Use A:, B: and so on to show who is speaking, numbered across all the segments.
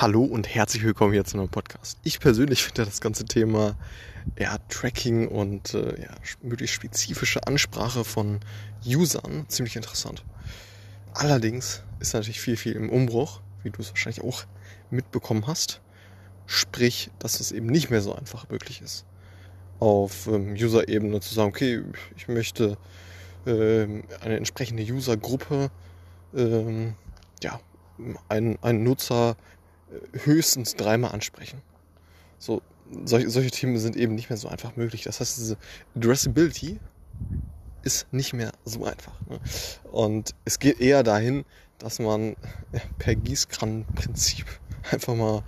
A: Hallo und herzlich willkommen hier zu einem Podcast. Ich persönlich finde das ganze Thema ja, Tracking und äh, ja, möglichst spezifische Ansprache von Usern ziemlich interessant. Allerdings ist natürlich viel, viel im Umbruch, wie du es wahrscheinlich auch mitbekommen hast. Sprich, dass es eben nicht mehr so einfach möglich ist, auf ähm, User-Ebene zu sagen, okay, ich möchte ähm, eine entsprechende User-Gruppe, ähm, ja, einen, einen Nutzer höchstens dreimal ansprechen. So, solche, solche Themen sind eben nicht mehr so einfach möglich. Das heißt, diese Addressability ist nicht mehr so einfach. Ne? Und es geht eher dahin, dass man ja, per Gießkranenprinzip einfach mal,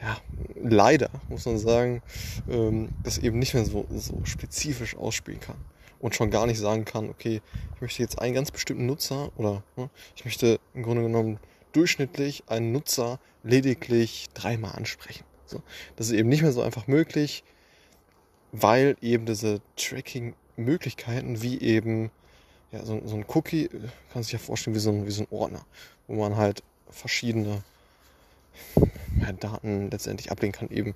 A: ja, leider, muss man sagen, ähm, das eben nicht mehr so, so spezifisch ausspielen kann. Und schon gar nicht sagen kann, okay, ich möchte jetzt einen ganz bestimmten Nutzer oder ne, ich möchte im Grunde genommen durchschnittlich einen Nutzer lediglich dreimal ansprechen. So, das ist eben nicht mehr so einfach möglich, weil eben diese Tracking-Möglichkeiten wie eben ja, so, so ein Cookie, kann sich ja vorstellen wie so, ein, wie so ein Ordner, wo man halt verschiedene ja, Daten letztendlich ablegen kann. Eben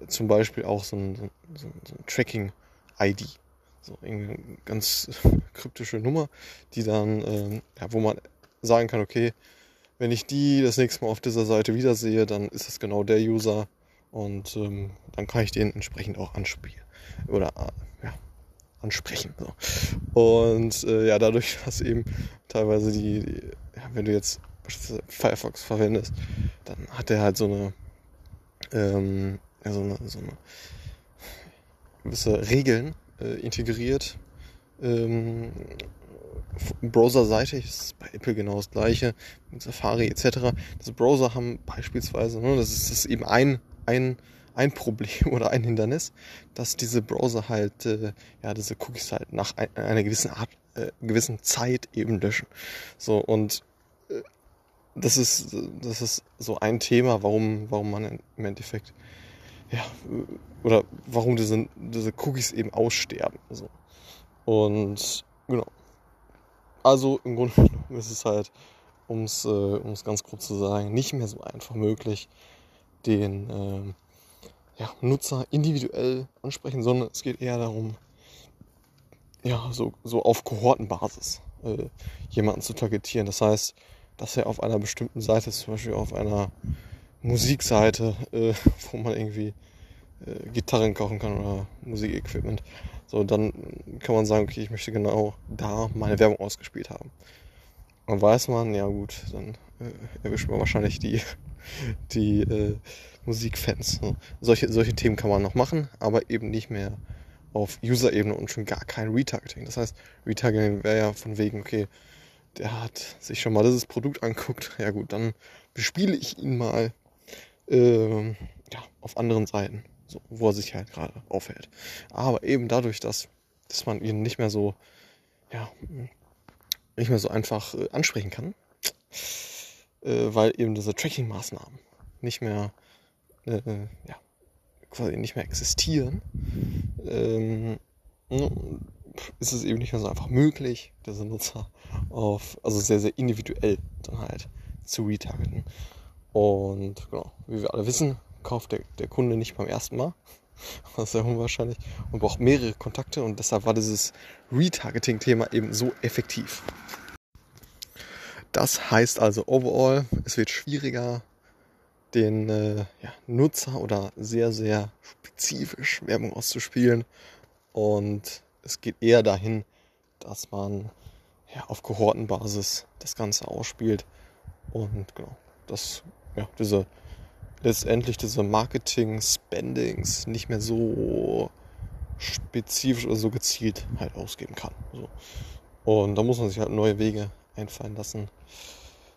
A: äh, zum Beispiel auch so ein, so, so ein Tracking-ID. So eine ganz kryptische Nummer, die dann, ähm, ja, wo man sagen kann, okay, wenn ich die das nächste Mal auf dieser Seite wiedersehe, dann ist das genau der User und ähm, dann kann ich den entsprechend auch anspielen oder äh, ja, ansprechen. So. Und äh, ja, dadurch, dass eben teilweise die, die ja, wenn du jetzt Firefox verwendest, dann hat er halt so eine, ähm, ja, so eine, so eine gewisse Regeln äh, integriert, ähm, browserseitig ist bei Apple genau das gleiche, mit Safari etc. Das Browser haben beispielsweise, ne, das ist, das ist eben ein, ein, ein Problem oder ein Hindernis, dass diese Browser halt, äh, ja, diese Cookies halt nach ein, einer gewissen Art, äh, gewissen Zeit eben löschen. So, und äh, das ist, das ist so ein Thema, warum, warum man im Endeffekt, ja, oder warum diese, diese Cookies eben aussterben. So. Und genau. Also im Grunde genommen ist es halt, um es äh, ganz kurz zu sagen, nicht mehr so einfach möglich, den äh, ja, Nutzer individuell ansprechen, sondern es geht eher darum, ja, so, so auf Kohortenbasis äh, jemanden zu targetieren. Das heißt, dass er auf einer bestimmten Seite, zum Beispiel auf einer Musikseite, äh, wo man irgendwie äh, Gitarren kaufen kann oder Musikequipment, so, dann kann man sagen, okay, ich möchte genau da meine Werbung ausgespielt haben. Und weiß man, ja gut, dann äh, erwischt man wahrscheinlich die, die äh, Musikfans. Ne? Solche, solche Themen kann man noch machen, aber eben nicht mehr auf User-Ebene und schon gar kein Retargeting. Das heißt, Retargeting wäre ja von wegen, okay, der hat sich schon mal dieses Produkt anguckt, ja gut, dann bespiele ich ihn mal äh, ja, auf anderen Seiten so, wo er sich halt gerade aufhält. Aber eben dadurch, dass, dass man ihn nicht mehr so, ja, nicht mehr so einfach äh, ansprechen kann, äh, weil eben diese Tracking-Maßnahmen nicht mehr, äh, äh ja, quasi nicht mehr existieren, ähm, ist es eben nicht mehr so einfach möglich, diese Nutzer auf, also sehr, sehr individuell dann halt zu retargeten. Und genau, wie wir alle wissen, kauft der, der Kunde nicht beim ersten Mal. Das ist sehr unwahrscheinlich. Und braucht mehrere Kontakte und deshalb war dieses Retargeting-Thema eben so effektiv. Das heißt also overall, es wird schwieriger, den äh, ja, Nutzer oder sehr, sehr spezifisch Werbung auszuspielen. Und es geht eher dahin, dass man ja, auf Kohortenbasis das Ganze ausspielt. Und genau, das, ja, diese letztendlich diese Marketing-Spendings nicht mehr so spezifisch oder so gezielt halt ausgeben kann. So. Und da muss man sich halt neue Wege einfallen lassen.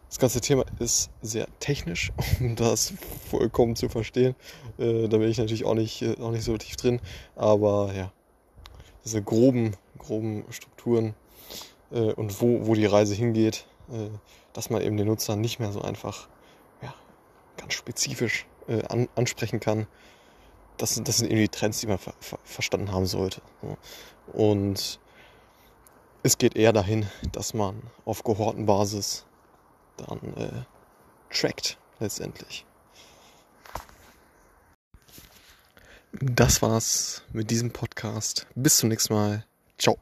A: Das ganze Thema ist sehr technisch, um das vollkommen zu verstehen. Äh, da bin ich natürlich auch nicht, äh, auch nicht so tief drin. Aber ja, diese groben, groben Strukturen äh, und wo, wo die Reise hingeht, äh, dass man eben den Nutzer nicht mehr so einfach ganz spezifisch äh, an, ansprechen kann. Das, das sind irgendwie die Trends, die man ver, ver, verstanden haben sollte. Und es geht eher dahin, dass man auf Kohortenbasis dann äh, trackt letztendlich. Das war's mit diesem Podcast. Bis zum nächsten Mal. Ciao.